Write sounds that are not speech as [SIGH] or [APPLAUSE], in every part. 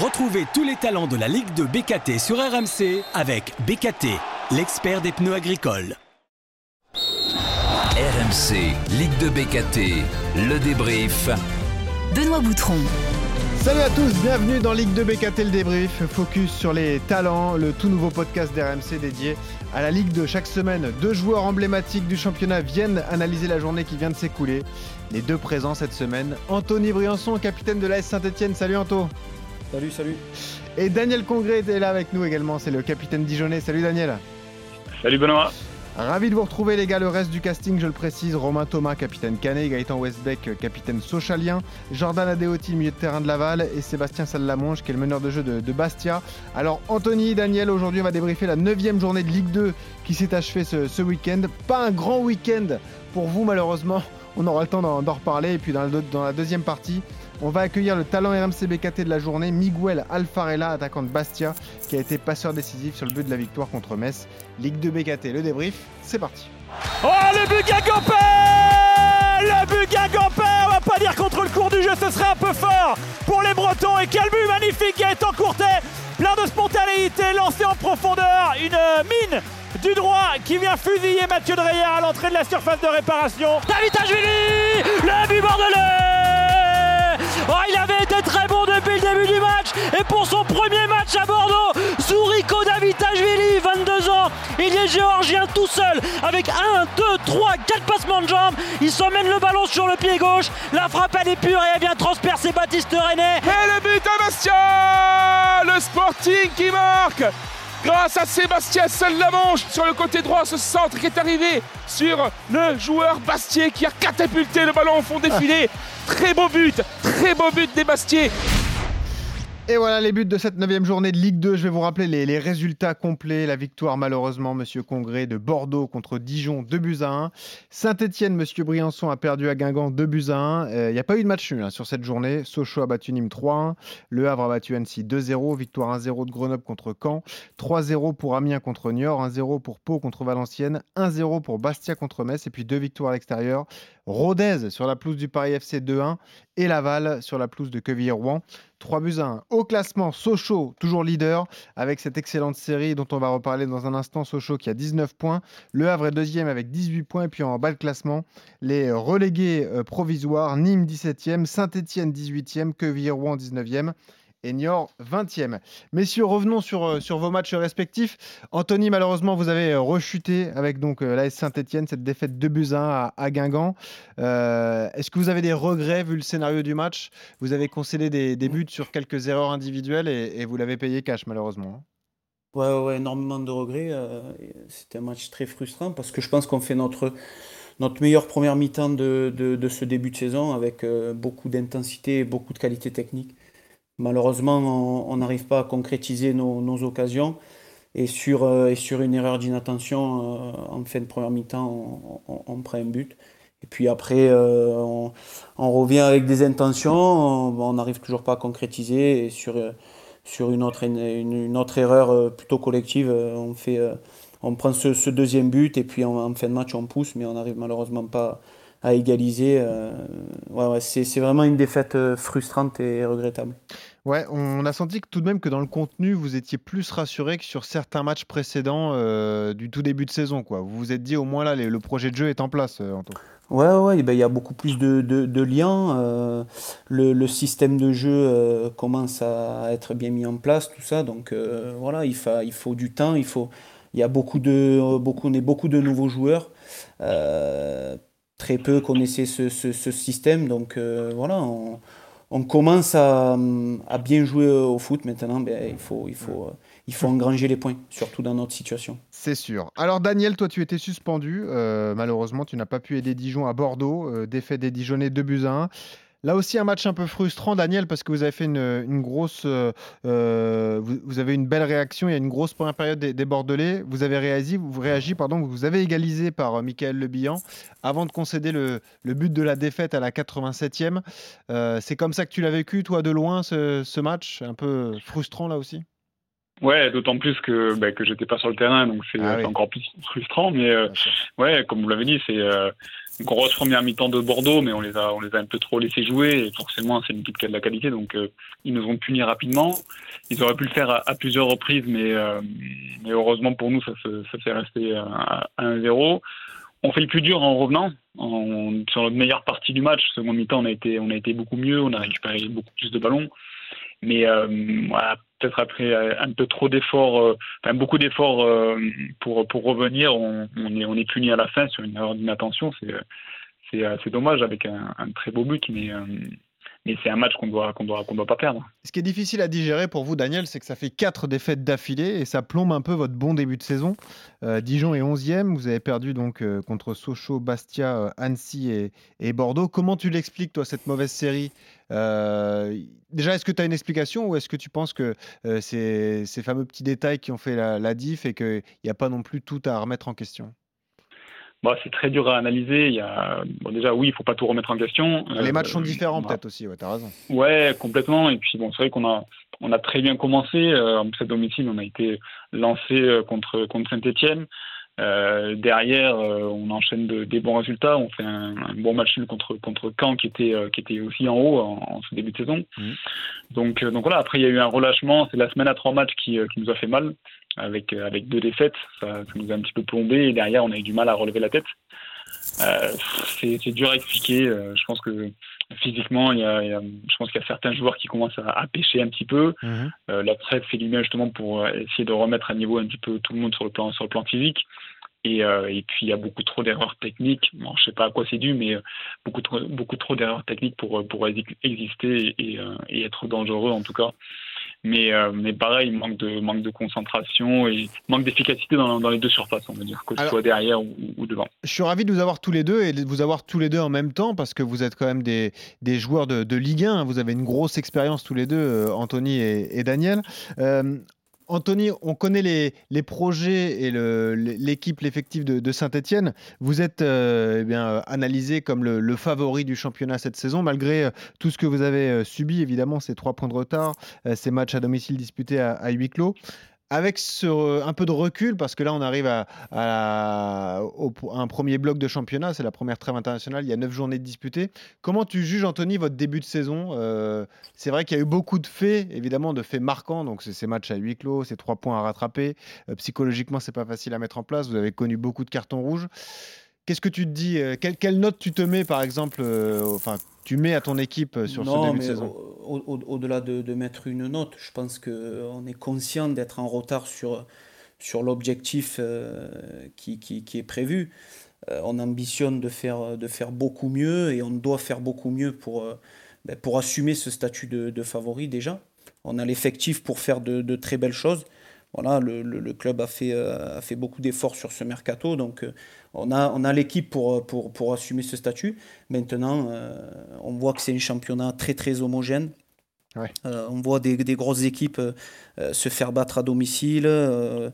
Retrouvez tous les talents de la Ligue de BKT sur RMC avec BKT, l'expert des pneus agricoles. RMC, Ligue de BKT, le débrief. Benoît Boutron. Salut à tous, bienvenue dans Ligue 2 BKT le débrief, focus sur les talents, le tout nouveau podcast d'RMC dédié à la Ligue 2. Chaque semaine, deux joueurs emblématiques du championnat viennent analyser la journée qui vient de s'écouler. Les deux présents cette semaine, Anthony Briançon, capitaine de l'AS Saint-Etienne. Salut Anto. Salut, salut. Et Daniel Congré est là avec nous également, c'est le capitaine Dijonais. Salut Daniel. Salut Benoît. Ravi de vous retrouver les gars, le reste du casting je le précise, Romain Thomas, capitaine Canet, Gaëtan Westbeck, capitaine Sochalien, Jordan Adeoti, milieu de terrain de Laval et Sébastien Sallamonge qui est le meneur de jeu de, Bastia. Alors Anthony, Daniel, aujourd'hui on va débriefer la 9 journée de Ligue 2 qui s'est achevée ce, week-end. Pas un grand week-end pour vous malheureusement, on aura le temps d'en reparler et puis dans la deuxième partie, on va accueillir le talent RMC BKT de la journée, Miguel Alfarella, attaquant de Bastia, qui a été passeur décisif sur le but de la victoire contre Metz. Ligue 2 BKT, le débrief, c'est parti. Oh le but Gagopé Le but Gagopé On va pas dire contre le cours du jeu, ce serait un peu fort pour les Bretons. Et quel but magnifique qui est encourté Plein de spontanéité, lancé en profondeur, une mine du droit qui vient fusiller Mathieu Dreyer à l'entrée de la surface de réparation. David Ajvili Le but bordelais Oh, il avait été très bon depuis le début du match. Et pour son premier match à Bordeaux, Zouriko Davitashvili, 22 ans, il est géorgien tout seul avec 1, 2, 3, 4 passements de jambes. Il s'emmène le ballon sur le pied gauche. La frappe, elle est pure et elle vient transpercer Baptiste René. Et le but à Bastia Le Sporting qui marque grâce à Sébastien Seul-Lamanche sur le côté droit, ce centre qui est arrivé sur le joueur Bastier qui a catapulté le ballon au fond des filets. Très beau but, très beau but des Bastiers. Et voilà les buts de cette neuvième journée de Ligue 2. Je vais vous rappeler les, résultats complets. La victoire, malheureusement, Monsieur Congré de Bordeaux contre Dijon, 2 buts à 1. Saint-Etienne, Monsieur Briançon a perdu à Guingamp, 2 buts à 1. Il n'y a pas eu de match nul hein, sur cette journée. Sochaux a battu Nîmes 3-1. Le Havre a battu Annecy 2-0. Victoire 1-0 de Grenoble contre Caen. 3-0 pour Amiens contre Niort. 1-0 pour Pau contre Valenciennes. 1-0 pour Bastia contre Metz. Et puis deux victoires à l'extérieur. Rodez sur la pelouse du Paris FC 2-1 et Laval sur la pelouse de Quevilly-Rouen 3 buts à 1. Au classement, Sochaux, toujours leader, avec cette excellente série dont on va reparler dans un instant. Sochaux qui a 19 points. Le Havre est deuxième avec 18 points. Et puis en bas de classement, les relégués euh, provisoires, Nîmes 17e, Saint-Etienne 18e, Quevilly-Rouen 19e et Niort 20e. Messieurs, revenons sur, euh, sur vos matchs respectifs. Anthony, malheureusement, vous avez euh, rechuté avec donc euh, l'AS Saint-Etienne, cette défaite de buts 1 à, Guingamp. Est-ce que vous avez des regrets vu le scénario du match? Vous avez concédé des, buts sur quelques erreurs individuelles et, vous l'avez payé cash, malheureusement. Hein. Ouais, ouais, énormément de regrets. C'était un match très frustrant parce que je pense qu'on fait notre, notre meilleure première mi-temps de, de, ce début de saison avec beaucoup d'intensité et beaucoup de qualité technique. Malheureusement, on n'arrive pas à concrétiser nos, occasions. Et sur, euh, et sur une erreur d'inattention, euh, en fin de première mi-temps, on, prend un but. Et puis après, euh, on, revient avec des intentions, on n'arrive toujours pas à concrétiser. Et sur, sur une, autre, une, autre erreur plutôt collective, on, fait, on prend ce, deuxième but et puis en, fin de match, on pousse, mais on n'arrive malheureusement pas à égaliser. ouais, c'est vraiment une défaite frustrante et regrettable. Ouais, on a senti que tout de même que dans le contenu, vous étiez plus rassuré que sur certains matchs précédents euh, du tout début de saison. Quoi. Vous vous êtes dit au moins là, le projet de jeu est en place, euh, Anto. Ouais, ouais, ben, il y a beaucoup plus de, de, liens. Euh, le, système de jeu commence à être bien mis en place, tout ça. Donc voilà, il, faut, il faut du temps. Il, faut, il y a beaucoup de, beaucoup, on est beaucoup de nouveaux joueurs. Très peu connaissaient ce, ce, système. Donc voilà, on, on commence à, bien jouer au foot maintenant. Ben, il, faut, il, faut, il faut engranger les points, surtout dans notre situation. C'est sûr. Alors Daniel, toi tu étais suspendu. Euh, malheureusement, tu n'as pas pu aider Dijon à Bordeaux. Euh, défait des Dijonais 2 buts à 1. Là aussi, un match un peu frustrant, Daniel, parce que vous avez fait une, grosse. Euh, euh, vous, avez une belle réaction. Il y a une grosse première période des, Bordelais. Vous avez réagi, vous réagi, pardon, vous avez égalisé par euh, Michael Le avant de concéder le, but de la défaite à la 87e. c'est comme ça que tu l'as vécu, toi, de loin, ce match? Un peu frustrant, là aussi? Ouais, d'autant plus que, bah, que j'étais pas sur le terrain, donc c'est Ah oui. encore plus frustrant. Mais euh, ouais, comme vous l'avez dit, c'est euh, une grosse première mi-temps de Bordeaux, mais on les a, on les a un peu trop laissés jouer. Et forcément, c'est une équipe qui a de la qualité, donc euh, ils nous ont punis rapidement. Ils auraient pu le faire à, à plusieurs reprises, mais, euh, mais heureusement pour nous, ça, se- ça s'est resté à, à 1-0. On fait le plus dur en revenant. En, sur notre meilleure partie du match, seconde mi-temps, on a été, on a été beaucoup mieux, on a récupéré beaucoup plus de ballons. Mais euh, voilà, peut-être après euh, un peu trop d'efforts, euh, enfin beaucoup d'efforts euh, pour pour revenir, on, est on est puni à la fin sur une erreur d'inattention. C'est c'est dommage avec un, un très beau but, mais mais c'est un match qu'on doit qu'on doit qu'on doit pas perdre. Ce qui est difficile à digérer pour vous, Daniel, c'est que ça fait quatre défaites d'affilée et ça plombe un peu votre bon début de saison. Euh, Dijon est 11e, vous avez perdu donc euh, contre Sochaux, Bastia, euh, Annecy et, Bordeaux. Comment tu l'expliques, toi, cette mauvaise série? Déjà, est-ce que tu as une explication ou est-ce que tu penses que c'est ces fameux petits détails qui ont fait la diff et qu'il n'y a pas non plus tout à remettre en question? Bon, c'est très dur à analyser. Il y a bon, déjà oui, il faut pas tout remettre en question. Les matchs sont Euh, différents, a- peut-être aussi, ouais, tu as raison. Ouais, complètement. Et puis bon, c'est vrai qu'on a on a très bien commencé. Euh, en plus à domicile, on a été lancé euh, contre contre Saint-Étienne. Euh, derrière, on enchaîne de- des bons résultats. On fait un, un bon match nul contre contre Caen qui était qui était aussi en haut en, en ce début de saison. Mhm. Donc donc voilà. Après, il y a eu un relâchement. C'est la semaine à trois matchs qui, qui nous a fait mal avec euh, avec deux défaites. Ça, ça nous a un petit peu plombé. Et derrière, on a eu du mal à relever la tête. Euh, c'est dur à expliquer. Euh, je pense que physiquement, il y a, il y a- je pense qu'il y a certains joueurs qui commencent à, à pêcher un petit peu. Euh, la trêve fait du bien justement pour essayer de remettre à niveau un petit peu tout le monde sur le plan sur le plan physique. Et, et puis il y a beaucoup trop d'erreurs techniques. Bon, je sais pas à quoi c'est dû, mais beaucoup trop, beaucoup trop d'erreurs techniques pour pour exi- exister et, et être dangereux en tout cas. Mais euh, mais pareil, manque de manque de concentration et manque d'efficacité dans, dans les deux surfaces, on va dire, que ce Alors- soit derrière ou, ou devant. Je suis ravi de vous avoir tous les deux et de vous avoir tous les deux en même temps parce que vous êtes quand même des, des joueurs de, de Ligue 1. Vous avez une grosse expérience tous les deux, euh, Anthony et, et Daniel. Euh, Anthony, on connaît les, projets et l'équipe, l'effectif de, Saint-Etienne. Vous êtes euh, eh analysé comme le, favori du championnat cette saison, malgré euh, tout ce que vous avez euh, subi, évidemment, ces trois points de retard, ces matchs à domicile disputés à huis clos. Avec euh, un peu de recul, parce que là, on arrive à un premier bloc de championnat, c'est la première trêve internationale, il y a neuf journées de disputées. Comment tu juges, Anthony, votre début de saison Euh, C'est vrai qu'il y a eu beaucoup de faits, évidemment, de faits marquants, donc c'est ces matchs à huis clos, ces trois points à rattraper. Euh, psychologiquement, c'est pas facile à mettre en place, vous avez connu beaucoup de cartons rouges. Qu'est-ce que tu te dis euh, quelle, quelle note tu te mets, par exemple, euh, enfin, tu mets à ton équipe euh, sur ce début mais de saison au- au- au-delà de, de mettre une note, je pense qu'on est conscient d'être en retard sur, sur l'objectif euh, qui, qui- qui est prévu. Euh, on ambitionne de faire, de faire beaucoup mieux et on doit faire beaucoup mieux pour, euh, ben, pour assumer ce statut de, de favori déjà. On a l'effectif pour faire de, de très belles choses. Voilà, le, le- le club a fait, euh, a fait beaucoup d'efforts sur ce mercato, donc euh, on a, on a l'équipe pour, pour, pour assumer ce statut. Maintenant, euh, on voit que c'est un championnat très très homogène. Ouais. Euh, on voit des, des grosses équipes euh, se faire battre à domicile. euh,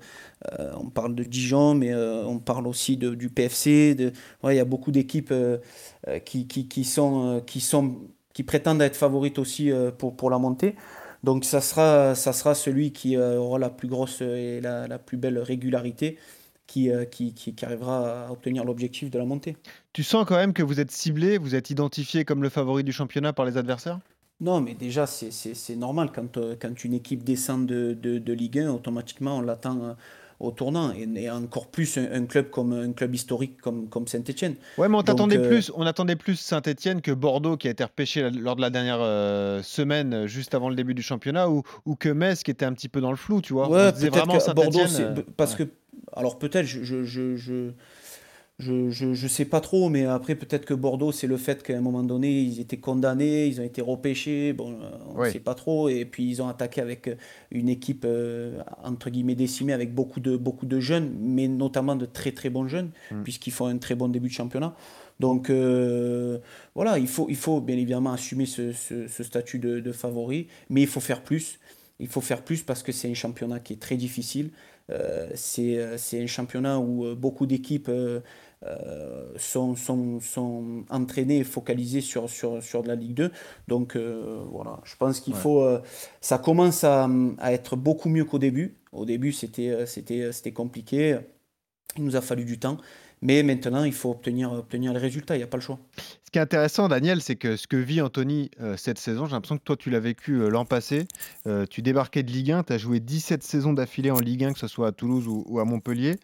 on parle de Dijon, mais on parle aussi de, du PFC. De, ouais, il y a beaucoup d'équipes qui, qui, qui sont, qui, sont, qui prétendent être favorites aussi pour, pour la montée. Donc ça sera, ça sera celui qui euh, aura la plus grosse et la, la plus belle régularité qui, euh, qui, qui, qui arrivera à obtenir l'objectif de la montée. Tu sens quand même que vous êtes ciblé, vous êtes identifié comme le favori du championnat par les adversaires? Non, mais déjà, c'est- normal. Quand, euh, quand une équipe descend de, de, de Ligue 1, automatiquement, on l'attend au tournant. Et, et encore plus un, un club comme un club historique comme, comme Saint-Etienne. Ouais, mais on Donc, t'attendait euh, plus, on attendait plus Saint-Etienne que Bordeaux qui a été repêché la- lors de la dernière euh, semaine, euh, juste avant le début du championnat, ou, ou que Metz qui était un petit peu dans le flou, tu vois. Ouais, On vraiment que Bordeaux, parce ouais. que. Alors peut-être, je, je, je, je, je, je- je sais pas trop, mais après peut-être que Bordeaux, c'est le fait qu'à un moment donné, ils étaient condamnés, ils ont été repêchés, bon, euh, on ne Oui. sait pas trop, et puis ils ont attaqué avec euh, une équipe euh, entre guillemets décimée, avec beaucoup de, beaucoup de jeunes, mais notamment de très très bons jeunes, Mm. puisqu'ils font un très bon début de championnat. Donc euh, voilà, il faut, il faut bien évidemment assumer ce, ce- ce statut de, de favori, mais il faut faire plus. Il faut faire plus parce que c'est un championnat qui est très difficile. Euh, c'est euh, un championnat où euh, beaucoup d'équipes euh, sont, sont, sont entraînées et focalisées sur, sur, sur de la Ligue 2. Donc euh, voilà, je pense qu'il Ouais. faut. ça commence à, à être beaucoup mieux qu'au début. Au début, c'était compliqué. Il nous a fallu du temps. Mais maintenant, il faut obtenir, obtenir les résultats, il n'y a pas le choix. Ce qui est intéressant, Daniel, c'est que ce que vit Anthony euh, cette saison, j'ai l'impression que toi, tu l'as vécu euh, l'an passé. Euh, tu débarquais de Ligue 1, tu as joué 17 saisons d'affilée en Ligue 1, que ce soit à Toulouse ou, à Montpellier.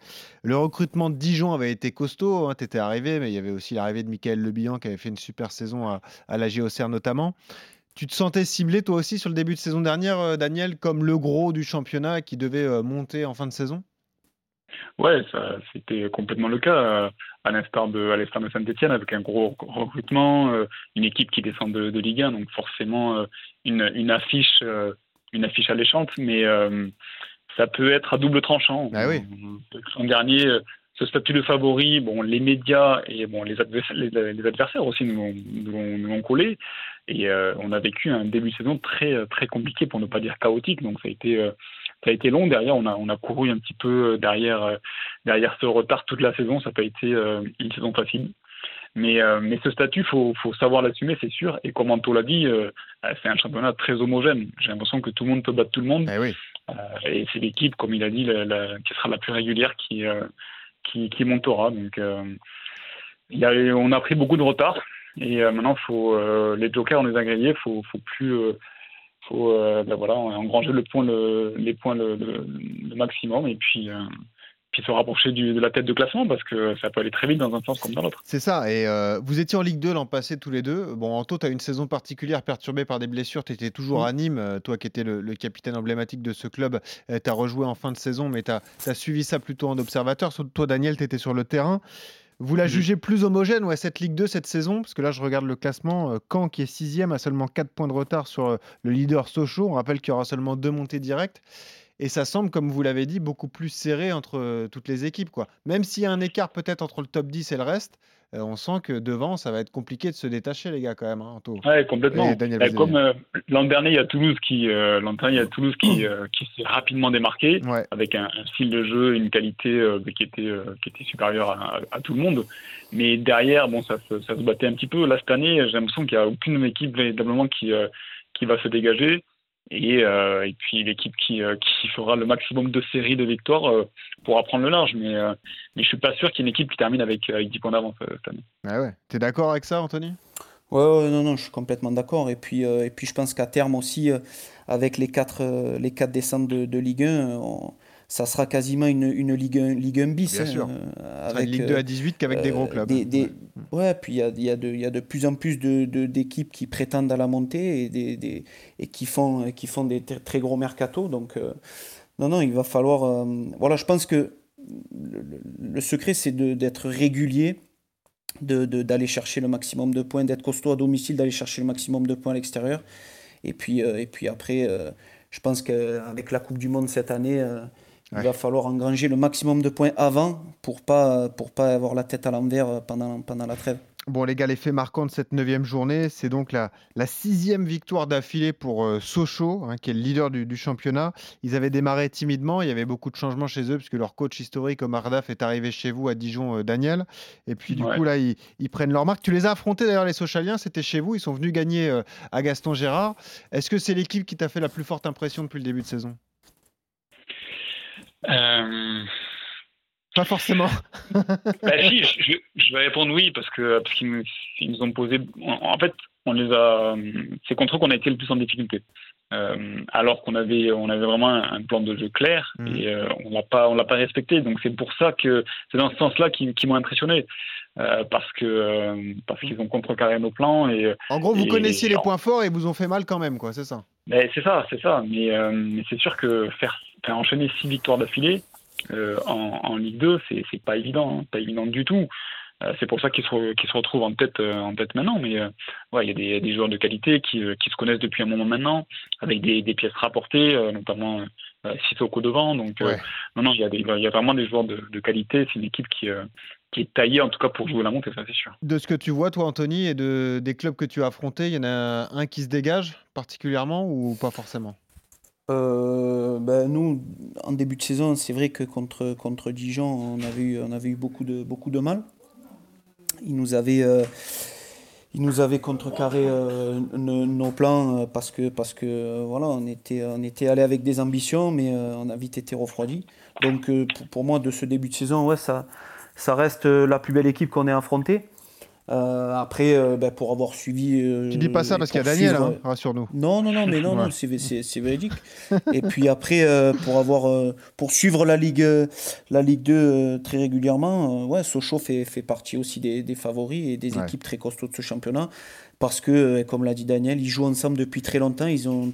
Le recrutement de Dijon avait été costaud, hein, tu étais arrivé, mais il y avait aussi l'arrivée de Michael Lebihan qui avait fait une super saison à, la GOCR notamment. Tu te sentais ciblé toi aussi sur le début de saison dernière, Daniel, comme le gros du championnat qui devait monter en fin de saison? Ouais, ça, c'était complètement le cas, euh, à l'instar de, à de Saint-Etienne, avec un gros recrutement, euh, une équipe qui descend de, Ligue 1, donc forcément euh, une, une, affiche, une affiche alléchante, mais ça peut être à double tranchant. Ah oui. L'an dernier, ce statut de favori, bon, les médias et bon, les, adversaires, les, adversaires aussi nous nous ont collé. Et on a vécu un début de saison très, très compliqué, pour ne pas dire chaotique. Donc ça a été ça a été long. Derrière, on a, on a couru un petit peu euh, derrière, euh, derrière ce retard toute la saison. Ça n'a pas été euh, une saison facile. Mais, mais ce statut, il faut, faut, savoir l'assumer, c'est sûr. Et comme Anto l'a dit, c'est un championnat très homogène. J'ai l'impression que tout le monde peut battre tout le monde. Eh oui. et c'est l'équipe, comme il a dit, la, qui sera la plus régulière qui, qui, qui, montera. Donc, il y a, on a pris beaucoup de retard. Et maintenant, faut, les jokers, on les a gagnés. Il faut, faut plus faut euh, ben voilà, engranger le point, le, les points le, le, maximum et puis, euh, puis se rapprocher du, de la tête de classement parce que ça peut aller très vite dans un sens comme dans l'autre. C'est ça. Et euh, vous étiez en Ligue 2 l'an passé tous les deux. Bon, Anto, tu as une saison particulière perturbée par des blessures. Tu étais toujours à Nîmes, toi qui étais le, capitaine emblématique de ce club. tu as rejoué en fin de saison, mais tu as, as, suivi ça plutôt en observateur. Toi, Daniel, tu étais sur le terrain. Vous la jugez plus homogène, ouais, cette Ligue 2 cette saison Parce que là, je regarde le classement. Euh, Caen, qui est sixième, a seulement 4 points de retard sur euh, le leader Sochaux. On rappelle qu'il y aura seulement deux montées directes. Et ça semble, comme vous l'avez dit, beaucoup plus serré entre euh, toutes les équipes. Quoi. Même s'il y a un écart peut-être entre le top 10 et le reste, on sent que devant, ça va être compliqué de se détacher, les gars, quand même. Hein, oui, complètement. comme euh, l'an dernier, il y a Toulouse qui, l'an dernier, il y a Toulouse qui, [CLEARS THROAT] qui s'est rapidement démarqué avec un, style de jeu, une qualité qui était qui était supérieure à, tout le monde. Mais derrière, bon, ça, ça, se battait un petit peu. Là, cette année, j'ai l'impression qu'il n'y a aucune équipe véritablement qui qui va se dégager. Et, euh, et puis l'équipe qui, euh, qui fera le maximum de séries de victoires euh, pourra prendre le large. Mais, mais je suis pas sûr qu'il y ait une équipe qui termine avec, avec 10 points d'avance cette année. Ah ouais. Tu es d'accord avec ça, Anthony? Ouais, non, non, je suis complètement d'accord. Et puis, et puis je pense qu'à terme aussi, avec les quatre, les quatre descentes de, de Ligue 1, ça sera quasiment une, une Ligue 1, Ligue 1 bis. Bien sûr. Euh, avec, Ligue 2 à 18 qu'avec des gros clubs. Des, des, ouais. puis il y a, y, a de, y a de plus en plus d'équipes de, d'équipes qui prétendent à la montée et, des, et qui, font, qui font des très gros mercatos. Donc, euh, non, non, il va falloir. Euh, voilà, je pense que le, le secret, c'est d'être régulier, d'aller chercher le maximum de points, d'être costaud à domicile, d'aller chercher le maximum de points à l'extérieur. Et puis, et puis après, je pense qu'avec la Coupe du Monde cette année il va falloir engranger le maximum de points avant pour pas pour pas avoir la tête à l'envers pendant, pendant la trêve. Bon, les gars, l'effet marquant de cette neuvième journée, c'est donc la, la, sixième victoire d'affilée pour euh, Sochaux, hein, qui est le leader du, championnat. Ils avaient démarré timidement, il y avait beaucoup de changements chez eux, puisque leur coach historique, Omar Daf, est arrivé chez vous à Dijon, euh, Daniel. Et puis, du coup, là, ils, prennent leur marque. Tu les as affrontés, d'ailleurs, les Sochaliens, c'était chez vous, ils sont venus gagner euh, à Gaston Gérard. Est-ce que c'est l'équipe qui t'a fait la plus forte impression depuis le début de saison? Euh... Pas forcément. [LAUGHS] bah, si, je, je, vais répondre oui parce que parce qu'ils nous, ont posé. En, fait, on les a. C'est contre eux qu'on a été le plus en difficulté. Euh, alors qu'on avait on avait vraiment un, plan de jeu clair mmh. et euh, on l'a pas on l'a pas respecté. Donc c'est pour ça que c'est dans ce sens-là qui, qui m'ont impressionné. Euh, parce que parce qu'ils ont contrecarré nos plans et en gros vous connaissiez les points forts et vous ont fait mal quand même quoi c'est ça? Mais c'est ça c'est ça mais, mais c'est sûr que faire, faire enchaîner six victoires d'affilée euh, en, en, Ligue 2, c'est pas évident, hein, pas évident du tout. Euh, c'est pour ça qu'ils se, qu se, retrouvent en tête, euh, en tête maintenant. Mais ouais, il y a des, des, joueurs de qualité qui, qui, se connaissent depuis un moment maintenant, avec des, des pièces rapportées, notamment Sissoko devant. Donc non, non, il y, a des, il y a vraiment des joueurs de, de qualité. C'est une équipe qui, qui est taillée en tout cas pour jouer la montée, ça c'est sûr. De ce que tu vois, toi, Anthony, et de, des clubs que tu as affrontés, il y en a un qui se dégage particulièrement ou pas forcément? Euh, ben nous, en début de saison, c'est vrai que contre, contre Dijon, on avait eu, on avait eu beaucoup, de, beaucoup de mal. Ils nous avaient, euh, nous contrecarré euh, nos, plans parce que, parce que voilà, on était, on était allé avec des ambitions, mais on a vite été refroidi. Donc pour, pour moi, de ce début de saison, ouais, ça, ça reste la plus belle équipe qu'on ait affrontée. Euh, après, euh, ben, pour avoir suivi. euh, Tu dis pas ça parce qu'il y a Daniel, suivre- hein, rassure-nous. non, non, non, mais non, [LAUGHS] Ouais. non, c'est véridique. Et puis après, euh, pour avoir, euh, pour suivre la Ligue, euh, la Ligue 2 euh, très régulièrement, euh, ouais, Sochaux fait, fait partie aussi des, des favoris et des Ouais. équipes très costauds de ce championnat. Parce que, euh, comme l'a dit Daniel, ils jouent ensemble depuis très longtemps. Ils ont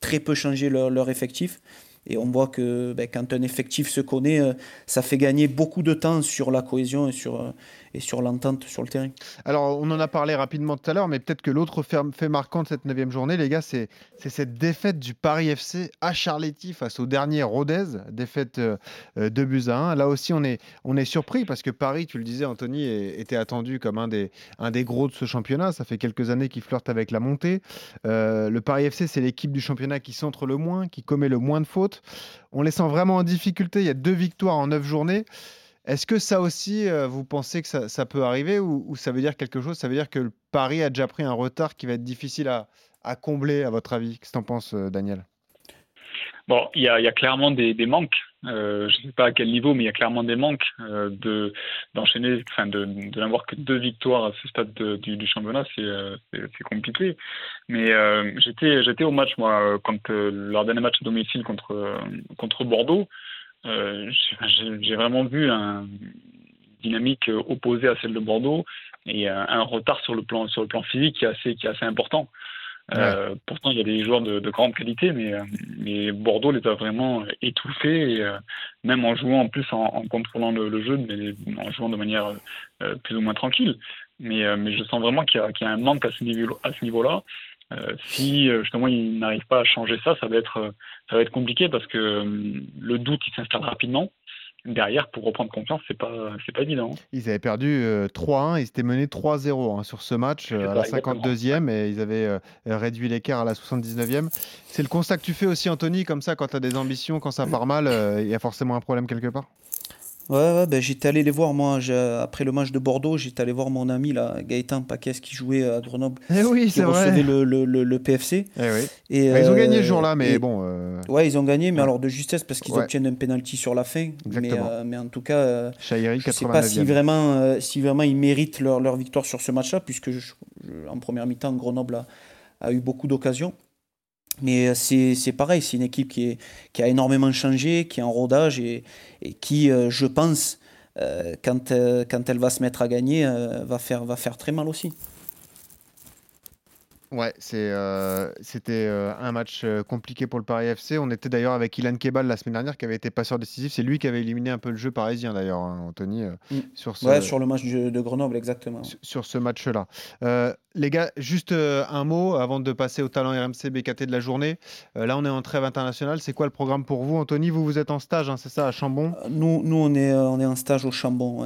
très peu changé leur, leur effectif. Et on voit que ben, quand un effectif se connaît, euh, ça fait gagner beaucoup de temps sur la cohésion et sur, euh, et sur l'entente sur le terrain. Alors, on en a parlé rapidement tout à l'heure, mais peut-être que l'autre fait, marquant de cette neuvième journée, les gars, c'est cette défaite du Paris FC à Charletti face au dernier Rodez, défaite euh, 2 buts à 1. Là aussi, on est, surpris parce que Paris, tu le disais, Anthony, était attendu comme un des, gros de ce championnat. Ça fait quelques années qu'il flirte avec la montée. Euh, le Paris FC, c'est l'équipe du championnat qui centre le moins, qui commet le moins de fautes. On les sent vraiment en difficulté. Il y a deux victoires en neuf journées. Est-ce que ça aussi, euh, vous pensez que ça, peut arriver ou, ça veut dire quelque chose? Ça veut dire que le Paris a déjà pris un retard qui va être difficile à, combler, à votre avis? Qu'est-ce que tu en penses, euh, Daniel? Bon, il y a, clairement des, manques. Euh, je ne sais pas à quel niveau, mais il y a clairement des manques de d'enchaîner, enfin de, n'avoir que deux victoires à ce stade de- du, championnat, c'est compliqué. Mais j'étais j'étais au match moi quand leur dernier match à domicile contre contre Bordeaux. Euh, j'ai- vraiment vu un dynamique euh, opposée à celle de Bordeaux et un, un retard sur le plan sur le plan physique qui est assez qui est assez important. Euh, pourtant, il y a des joueurs de, de grande qualité, mais, euh, mais Bordeaux les a vraiment étouffés, et, euh, même en jouant en plus en, en contrôlant le, le jeu, mais en jouant de manière euh, plus ou moins tranquille. Mais, euh, mais je sens vraiment qu'il y, a- qu'il y a un manque à ce niveau à ce niveau-là. Euh, si euh, justement ils n'arrivent pas à changer ça, ça va être euh, ça va être compliqué parce que euh, le doute il s'installe rapidement. Derrière, pour reprendre confiance, c'est pas c'est pas évident. Ils avaient perdu euh, 3-1, ils étaient menés 3-0 hein, sur ce match à ça, la exactement. 52e et ils avaient réduit l'écart à la 79e. C'est le constat que tu fais aussi, Anthony, comme ça, quand tu as des ambitions, quand ça part mal, il y a forcément un problème quelque part? Ouais, ouais, ben, j'étais allé les voir, moi, après le match de Bordeaux, j'étais allé voir mon ami, là, Gaëtan Paquès, qui jouait à Grenoble, Eh oui, qui c'est vrai. recevait le, le, le, le PFC. Eh oui. Et, Bah, ils ont gagné euh, ce jour-là, mais et- bon. euh, Ouais, ils ont gagné, mais Ouais. alors de justesse, parce qu'ils Ouais. obtiennent un penalty sur la fin. Mais, Exactement. euh, mais en tout cas, euh, Chahiri, je ne sais pas si 89e. vraiment, euh, si vraiment ils méritent leur, leur victoire sur ce match-là, puisque je- je- en première mi-temps, Grenoble a, a eu beaucoup d'occasions. Mais euh, c'est pareil, c'est une équipe qui, a énormément changé, qui est en rodage et, qui, euh, je pense, euh, quand, elle va se mettre à gagner, va faire très mal aussi. Ouais, c'est, euh, c'était euh, un match euh, compliqué pour le Paris FC. On était d'ailleurs avec Ilan Kebal la semaine dernière qui avait été passeur décisif. C'est lui qui avait éliminé un peu le jeu parisien d'ailleurs, hein, Anthony, Mm. sur ce, Ouais, sur le match de, de Grenoble, exactement. sur- sur ce match-là. Les gars, juste un mot avant de passer au talent RMC BKT de la journée. Là, on est en trêve internationale. C'est quoi le programme pour vous, Anthony? Vous, vous êtes en stage, hein, c'est ça, à Chambon? Nous, nous on, est, on est en stage au Chambon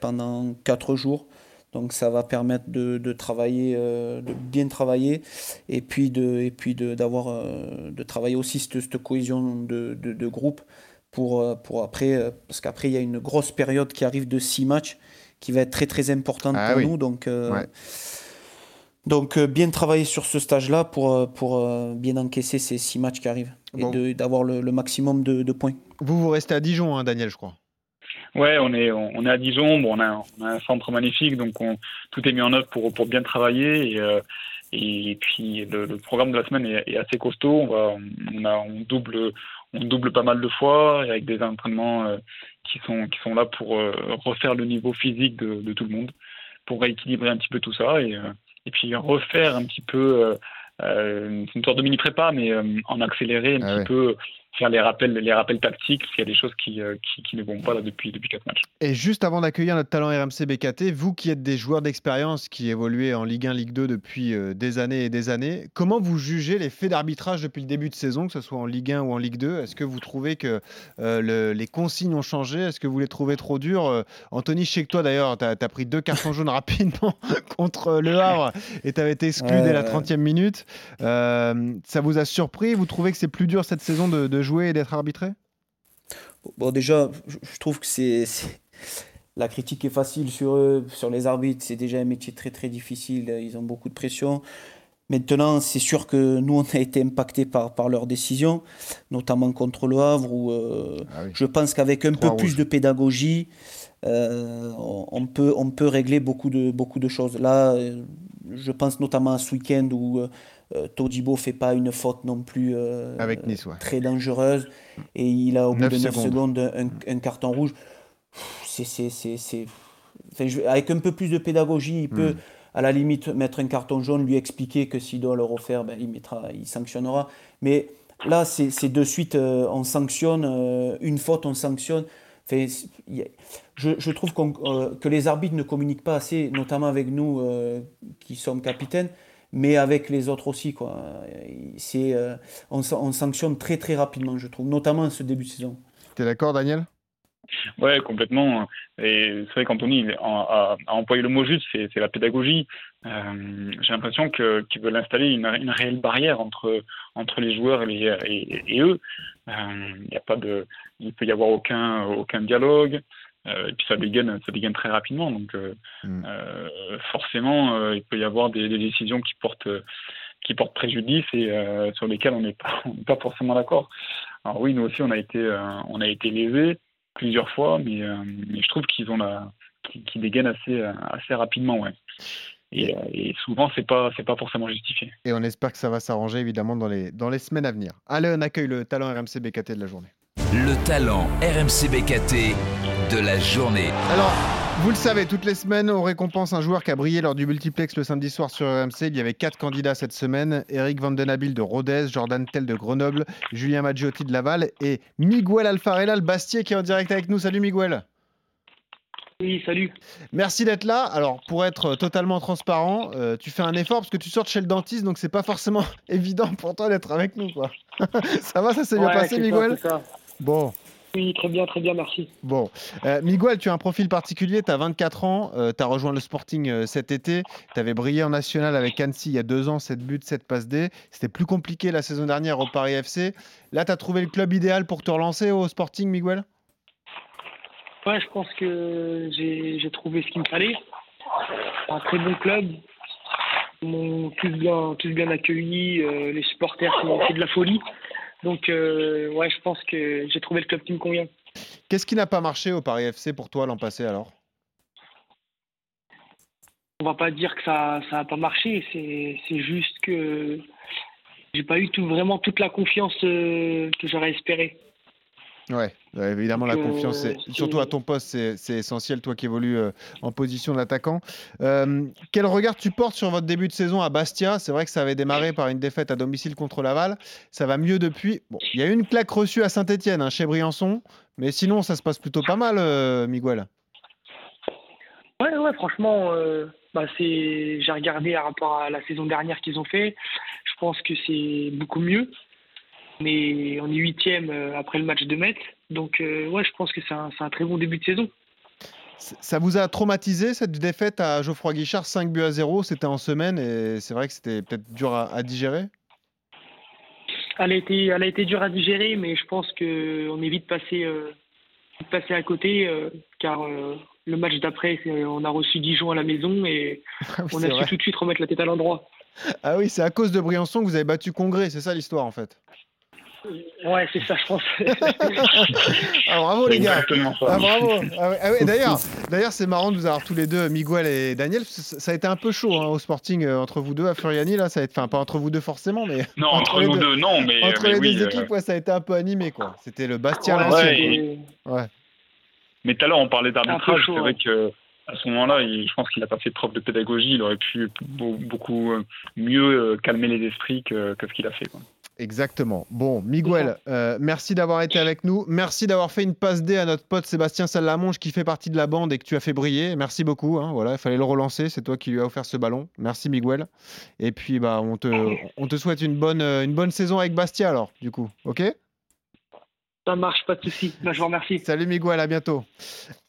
pendant 4 jours. Donc ça va permettre de, de travailler, euh, de bien travailler et puis de, et puis de, d'avoir, euh, de travailler aussi cette, cette cohésion de, de, de groupe pour, euh, pour après, parce qu'après il y a une grosse période qui arrive de 6 matchs qui va être très très importante Ah pour oui. nous. Donc, euh, Ouais. donc bien travailler sur ce stage-là pour, pour bien encaisser ces 6 matchs qui arrivent et de, d'avoir le, le maximum de, de points. Vous, vous restez à Dijon, hein, Daniel, je crois. Ouais, on est, on, est à Dijon, bon, on, a, on a un centre magnifique, donc on, tout est mis en œuvre pour, pour bien travailler. Et, euh, et puis le, le programme de la semaine est, est assez costaud. On, va, on, a, on, double, on double pas mal de fois, et avec des entraînements euh, qui, sont, qui sont là pour euh, refaire le niveau physique de, de tout le monde, pour rééquilibrer un petit peu tout ça, et, et puis refaire un petit peu, c'est une sorte de mini-prépa, mais euh, en accéléré un Ah petit ouais. peu faire les rappels, les rappels tactiques, parce qu'il y a des choses qui, euh, qui, qui ne vont pas là depuis, depuis quatre matchs. Et juste avant d'accueillir notre talent RMC BKT, vous qui êtes des joueurs d'expérience qui évoluez en Ligue 1, Ligue 2 depuis euh, des années et des années, comment vous jugez les faits d'arbitrage depuis le début de saison, que ce soit en Ligue 1 ou en Ligue 2 Est-ce que vous trouvez que euh, le- les consignes ont changé? Est-ce que vous les trouvez trop dures? Euh, Anthony, je sais que toi d'ailleurs, tu as, pris deux cartons jaunes [LAUGHS] rapidement [LAUGHS] contre Le Havre et tu avais été exclu dès la ouais. 30e minute. Euh, ça vous a surpris? Vous trouvez que c'est plus dur cette saison de, de jouer et d'être arbitré? Bon, déjà, je trouve que c'est. la critique est facile sur eux, sur les arbitres. C'est déjà un métier très très difficile. Ils ont beaucoup de pression. Maintenant, c'est sûr que nous, on a été impactés par, par leurs décisions, notamment contre le Havre, où euh, Ah oui. je pense qu'avec un Trois peu plus de pédagogie, euh, on, on peut, on peut régler beaucoup de, beaucoup de choses. Là, euh, je pense notamment à ce week-end où Todibo fait pas une faute non plus euh, Avec Nice, ouais. très dangereuse, et il a au bout de 9 secondes. secondes, un, un carton rouge. C'est, c'est, c'est, c'est- enfin, je- avec un peu plus de pédagogie, il peut Hmm. à la limite mettre un carton jaune, lui expliquer que s'il doit le refaire, ben, il, mettra, il sanctionnera. Mais là, c'est, c'est de suite, euh, on sanctionne, euh, une faute, on sanctionne. Enfin, je, je trouve qu'on- euh, que les arbitres ne communiquent pas assez, notamment avec nous euh, qui sommes capitaines, mais avec les autres aussi. Quoi. C'est, euh, on, sa- on sanctionne très très rapidement, je trouve, notamment en ce début de saison. T'es d'accord, Daniel? Ouais, complètement. Et c'est vrai qu'Anthony a, a- a employé le mot juste, c'est c'est la pédagogie. Euh, J'ai l'impression que- qu'ils veulent installer une, une réelle barrière entre, entre les joueurs et, les- et, et eux. Euh, Il y a pas de, il peut y avoir aucun, aucun dialogue. Euh, et puis ça dégaine, ça dégaine très rapidement. Donc euh, Mm. euh, forcément, il peut y avoir des, des décisions qui portent, qui portent préjudice et euh, sur lesquelles on n'est pas, forcément d'accord. Alors oui, nous aussi, on a été, euh, on a été lésés plusieurs fois, mais, euh, mais je trouve qu'ils ont la, qu'ils dégainent assez, assez rapidement, ouais. Et, et souvent, c'est pas, c'est pas forcément justifié. Et on espère que ça va s'arranger évidemment dans les, dans les semaines à venir. Allez, on accueille le talent RMC BKT de la journée. Le talent RMC BKT de la journée. Alors, vous le savez, toutes les semaines, on récompense un joueur qui a brillé lors du multiplex le samedi soir sur RMC. Il y avait quatre candidats cette semaine Eric Vandenabil de Rodez, Jordan Tell de Grenoble, Julien Maggiotti de Laval et Miguel Alfarella, le Bastier, qui est en direct avec nous. Salut Miguel. Oui, salut. Merci d'être là. Alors, pour être totalement transparent, euh, tu fais un effort parce que tu sors de chez le dentiste, donc c'est pas forcément [LAUGHS] évident pour toi d'être avec nous. Quoi. [LAUGHS] ça va, ça s'est bien passé, Miguel? ça. Bon. Oui, très bien, très bien, merci. Bon, euh, Miguel, tu as un profil particulier, tu as 24 ans, tu as rejoint le Sporting euh, cet été, tu avais brillé en national avec Annecy il y a deux ans, 7 buts, 7 passes D. C'était plus compliqué la saison dernière au Paris FC. Là, tu as trouvé le club idéal pour te relancer au Sporting, Miguel? Ouais, je pense que j'ai trouvé ce qu'il me fallait. Un très bon club. Ils m'ont tous bien, tous bien accueilli. euh, les supporters, c'est c'est de la folie. Donc, euh, ouais, je pense que j'ai trouvé le club qui me convient. Qu'est-ce qui n'a pas marché au Paris FC pour toi l'an passé alors? On va pas dire que ça ça a pas marché. C'est juste que j'ai pas eu tout, vraiment toute la confiance euh, que j'aurais espéré. Ouais, évidemment, la euh, confiance, c'est- surtout à ton poste, c'est essentiel, toi qui évolues euh, en position d'attaquant. Euh, quel regard tu portes sur votre début de saison à Bastia? C'est vrai que ça avait démarré par une défaite à domicile contre Laval. Ça va mieux depuis. Bon, il y a eu une claque reçue à Saint-Etienne, chez Briançon, mais sinon, ça se passe plutôt pas mal, euh, Miguel. Ouais, ouais, franchement, euh, bah j'ai regardé par rapport à la saison dernière qu'ils ont fait. Je pense que c'est beaucoup mieux. Mais on est huitième euh, après le match de Metz. Donc, euh, ouais, je pense que c'est un, très bon début de saison. Ça vous a traumatisé cette défaite à Geoffroy Guichard, 5 buts à 0, c'était en semaine et c'est vrai que c'était peut-être dur à, à digérer? Elle a été, elle a été dure à digérer, mais je pense que on est vite passé, euh, vite passé à côté, euh, car euh, le match d'après, on a reçu Dijon à la maison et Ah oui, on a su vrai. tout de suite remettre la tête à l'endroit. Ah oui, c'est à cause de Briançon que vous avez battu Congrès, c'est ça l'histoire en fait? Ouais, c'est ça, je pense. [LAUGHS] [LAUGHS] Ah, bravo les C'est gars exactement ça. Ah bravo Ah ouais, ah ouais, D'ailleurs, d'ailleurs c'est marrant de vous avoir tous les deux, Miguel et Daniel. Ça a été un peu chaud hein, au Sporting euh, entre vous deux à Furiani là. Ça a été, enfin pas entre vous deux forcément, mais Non, entre, les nous deux, deux, non, mais, entre mais les oui. deux euh, équipes, ouais, ça a été un peu animé quoi. C'était le Bastia à Ouais, Mais tout à l'heure, on parlait d'arbitrage. C'est vrai que à ce moment-là, je pense qu'il n'a pas fait preuve de pédagogie. Il aurait pu beau- beaucoup euh, mieux euh, calmer les esprits que, que ce qu'il a fait. quoi. Exactement. Bon, Miguel, euh, merci d'avoir été avec nous. Merci d'avoir fait une passe D à notre pote Sébastien Salamonge qui fait partie de la bande et que tu as fait briller. Merci beaucoup. hein. Voilà, il fallait le relancer. C'est toi qui lui as offert ce ballon. Merci Miguel. Et puis bah on te, on te souhaite une bonne, euh, une bonne saison avec Bastia alors, du coup. Ok? Ça marche, pas de souci. Bah, je vous remercie. Salut Miguel, à bientôt.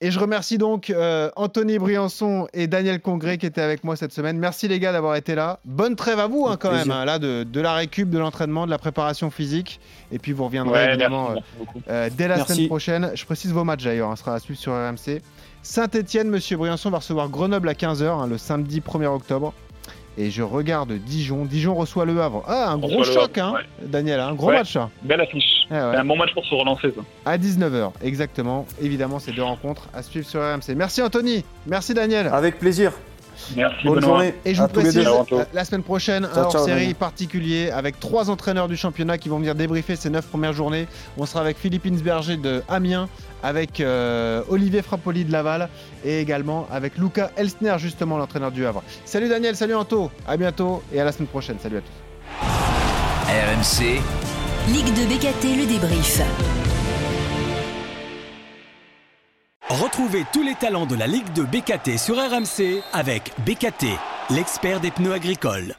Et je remercie donc euh, Anthony Briançon et Daniel Congré qui étaient avec moi cette semaine. Merci les gars d'avoir été là. Bonne trêve à vous hein, quand même, hein, là de, de, la récup, de l'entraînement, de la préparation physique. Et puis vous reviendrez Ouais, évidemment merci, euh, merci euh, dès la Merci. semaine prochaine. Je précise vos matchs d'ailleurs, hein, ce sera à suivre sur RMC. Saint-Etienne, Monsieur Briançon va recevoir Grenoble à 15h le samedi 1er octobre. Et je regarde Dijon. Dijon reçoit le Havre. Ah, un gros choc, Havre, hein, Daniel. Un gros Ouais. match. Belle affiche. Ah ouais. C'est un bon match pour se relancer, ça. À 19h, exactement. Évidemment, ces deux rencontres à suivre sur RMC. Merci Anthony. Merci Daniel. Avec plaisir. Merci, Bonne Benoît. journée. Et je à vous précise, la semaine prochaine, un Ciao, ciao, hors-série particulier avec trois entraîneurs du championnat qui vont venir débriefer ces neuf premières journées. On sera avec Philippe Insberger de Amiens, avec euh, Olivier Frappoli de Laval et également avec Luca Elsner, justement l'entraîneur du Havre. Salut Daniel, salut Anto, à bientôt et à la semaine prochaine. Salut à tous. RMC, Ligue de BKT, le débrief. Retrouvez tous les talents de la Ligue de BKT sur RMC avec BKT, l'expert des pneus agricoles.